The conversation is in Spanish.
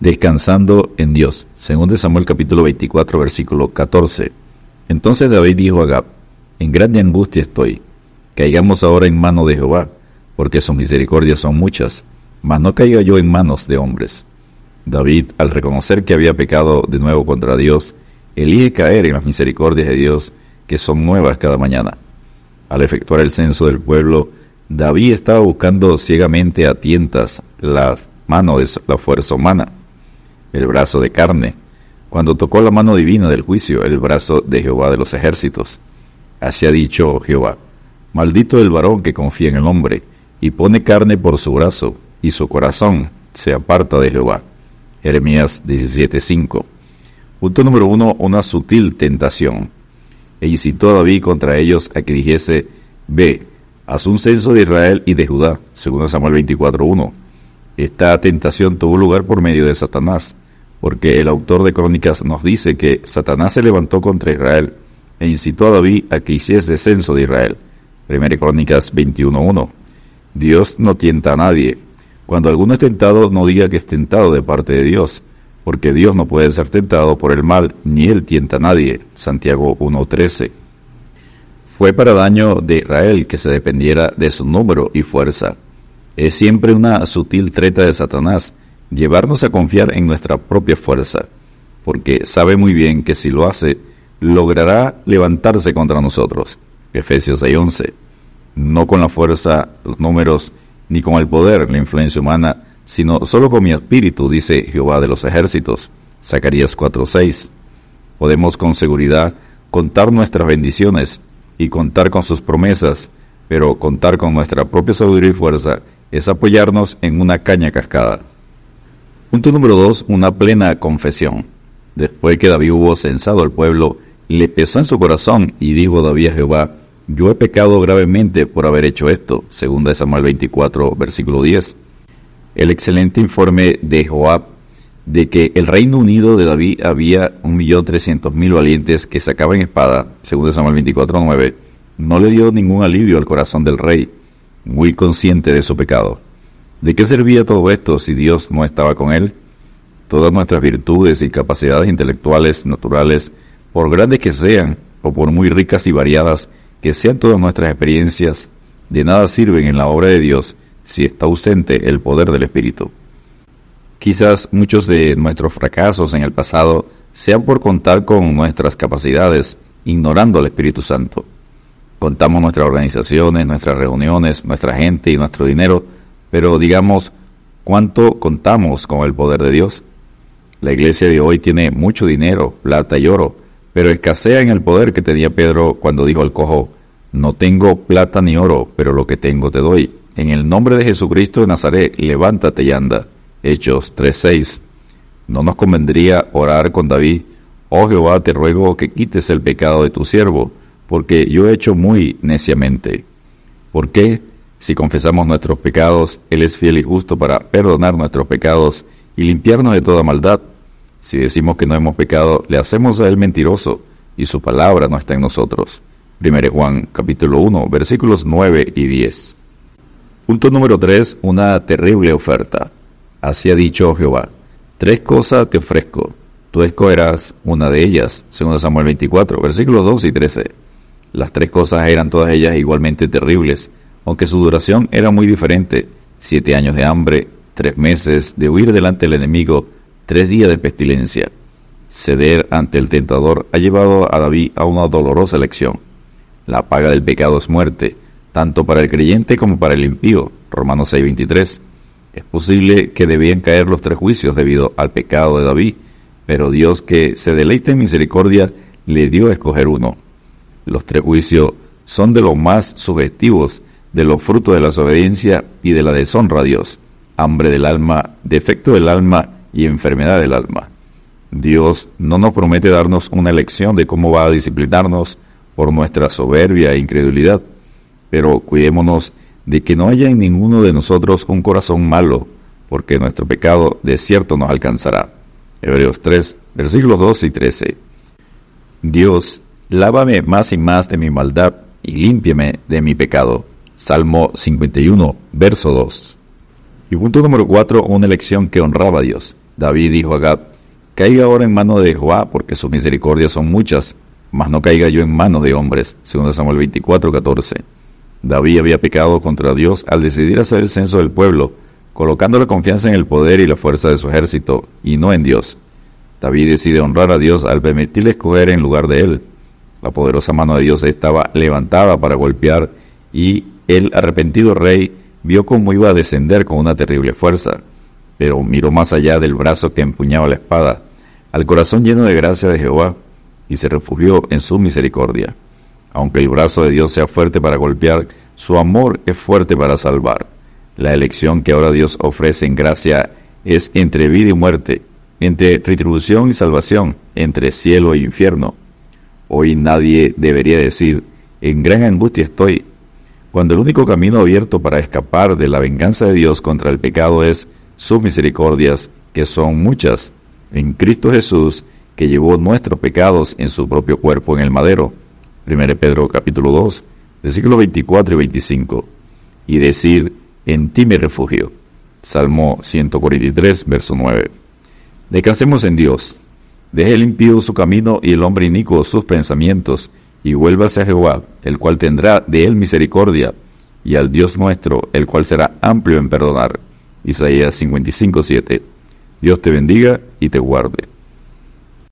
descansando en Dios. Según de Samuel capítulo 24, versículo 14. Entonces David dijo a Gab, en grande angustia estoy, caigamos ahora en mano de Jehová, porque sus misericordias son muchas, mas no caiga yo en manos de hombres. David, al reconocer que había pecado de nuevo contra Dios, elige caer en las misericordias de Dios, que son nuevas cada mañana. Al efectuar el censo del pueblo, David estaba buscando ciegamente a tientas la mano de la fuerza humana, el brazo de carne, cuando tocó la mano divina del juicio, el brazo de Jehová de los ejércitos. Así ha dicho Jehová, maldito el varón que confía en el hombre, y pone carne por su brazo, y su corazón se aparta de Jehová. Jeremías 17:5. Punto número uno, una sutil tentación. E incitó a David contra ellos a que dijese, Ve, haz un censo de Israel y de Judá, según Samuel 24.1. Esta tentación tuvo lugar por medio de Satanás, porque el autor de Crónicas nos dice que Satanás se levantó contra Israel e incitó a David a que hiciese censo de Israel. 1 Crónicas 21.1. Dios no tienta a nadie. Cuando alguno es tentado, no diga que es tentado de parte de Dios, porque Dios no puede ser tentado por el mal, ni él tienta a nadie. Santiago 1.13. Fue para daño de Israel que se dependiera de su número y fuerza. Es siempre una sutil treta de Satanás llevarnos a confiar en nuestra propia fuerza, porque sabe muy bien que si lo hace, logrará levantarse contra nosotros. Efesios 6:11. No con la fuerza, los números, ni con el poder, la influencia humana, sino solo con mi espíritu, dice Jehová de los ejércitos. Zacarías 4:6. Podemos con seguridad contar nuestras bendiciones y contar con sus promesas, pero contar con nuestra propia sabiduría y fuerza es apoyarnos en una caña cascada. Punto número 2. Una plena confesión. Después que David hubo censado al pueblo, le pesó en su corazón y dijo David a Jehová, yo he pecado gravemente por haber hecho esto, según de Samuel 24, versículo 10. El excelente informe de Joab de que el Reino Unido de David había 1.300.000 valientes que sacaban espada, según Samuel 24.9, no le dio ningún alivio al corazón del rey, muy consciente de su pecado. ¿De qué servía todo esto si Dios no estaba con él? Todas nuestras virtudes y capacidades intelectuales naturales, por grandes que sean, o por muy ricas y variadas que sean todas nuestras experiencias, de nada sirven en la obra de Dios si está ausente el poder del Espíritu. Quizás muchos de nuestros fracasos en el pasado sean por contar con nuestras capacidades, ignorando al Espíritu Santo. Contamos nuestras organizaciones, nuestras reuniones, nuestra gente y nuestro dinero, pero digamos, ¿cuánto contamos con el poder de Dios? La iglesia de hoy tiene mucho dinero, plata y oro, pero escasea en el poder que tenía Pedro cuando dijo al cojo, no tengo plata ni oro, pero lo que tengo te doy. En el nombre de Jesucristo de Nazaret, levántate y anda. Hechos 3:6. ¿No nos convendría orar con David? Oh Jehová, te ruego que quites el pecado de tu siervo, porque yo he hecho muy neciamente. ¿Por qué? Si confesamos nuestros pecados, Él es fiel y justo para perdonar nuestros pecados y limpiarnos de toda maldad. Si decimos que no hemos pecado, le hacemos a Él mentiroso, y su palabra no está en nosotros. 1 Juan capítulo 1, versículos 9 y 10. Punto número 3. Una terrible oferta. Así ha dicho Jehová, tres cosas te ofrezco, tú escogerás una de ellas, según Samuel 24, versículos 2 y 13. Las tres cosas eran todas ellas igualmente terribles, aunque su duración era muy diferente, siete años de hambre, tres meses de huir delante del enemigo, tres días de pestilencia. Ceder ante el tentador ha llevado a David a una dolorosa lección. La paga del pecado es muerte, tanto para el creyente como para el impío. Romanos 6:23. Es posible que debían caer los tres juicios debido al pecado de David, pero Dios que se deleita en misericordia le dio a escoger uno. Los tres juicios son de los más subjetivos de los frutos de la desobediencia y de la deshonra a Dios, hambre del alma, defecto del alma y enfermedad del alma. Dios no nos promete darnos una lección de cómo va a disciplinarnos por nuestra soberbia e incredulidad, pero cuidémonos de que no haya en ninguno de nosotros un corazón malo, porque nuestro pecado de cierto nos alcanzará. Hebreos 3, versículos 2 y 13. Dios, lávame más y más de mi maldad y límpiame de mi pecado. Salmo 51, verso 2. Y punto número 4, una elección que honraba a Dios. David dijo a Gad, caiga ahora en mano de Jehová, porque sus misericordias son muchas, mas no caiga yo en manos de hombres. 2 Samuel 24, 14. David había pecado contra Dios al decidir hacer el censo del pueblo, colocando la confianza en el poder y la fuerza de su ejército, y no en Dios. David decide honrar a Dios al permitirle escoger en lugar de él. La poderosa mano de Dios estaba levantada para golpear, y el arrepentido rey vio cómo iba a descender con una terrible fuerza, pero miró más allá del brazo que empuñaba la espada, al corazón lleno de gracia de Jehová, y se refugió en su misericordia. Aunque el brazo de Dios sea fuerte para golpear, su amor es fuerte para salvar. La elección que ahora Dios ofrece en gracia es entre vida y muerte, entre retribución y salvación, entre cielo e infierno. Hoy nadie debería decir, en gran angustia estoy, cuando el único camino abierto para escapar de la venganza de Dios contra el pecado es sus misericordias, que son muchas, en Cristo Jesús, que llevó nuestros pecados en su propio cuerpo en el madero. 1 Pedro capítulo 2, versículos 24 y 25. Y decir, en ti me refugio. Salmo 143, verso 9. Descansemos en Dios. Deje el impío su camino y el hombre inicuo sus pensamientos, y vuélvase a Jehová, el cual tendrá de él misericordia, y al Dios nuestro, el cual será amplio en perdonar. Isaías 55, 7. Dios te bendiga y te guarde.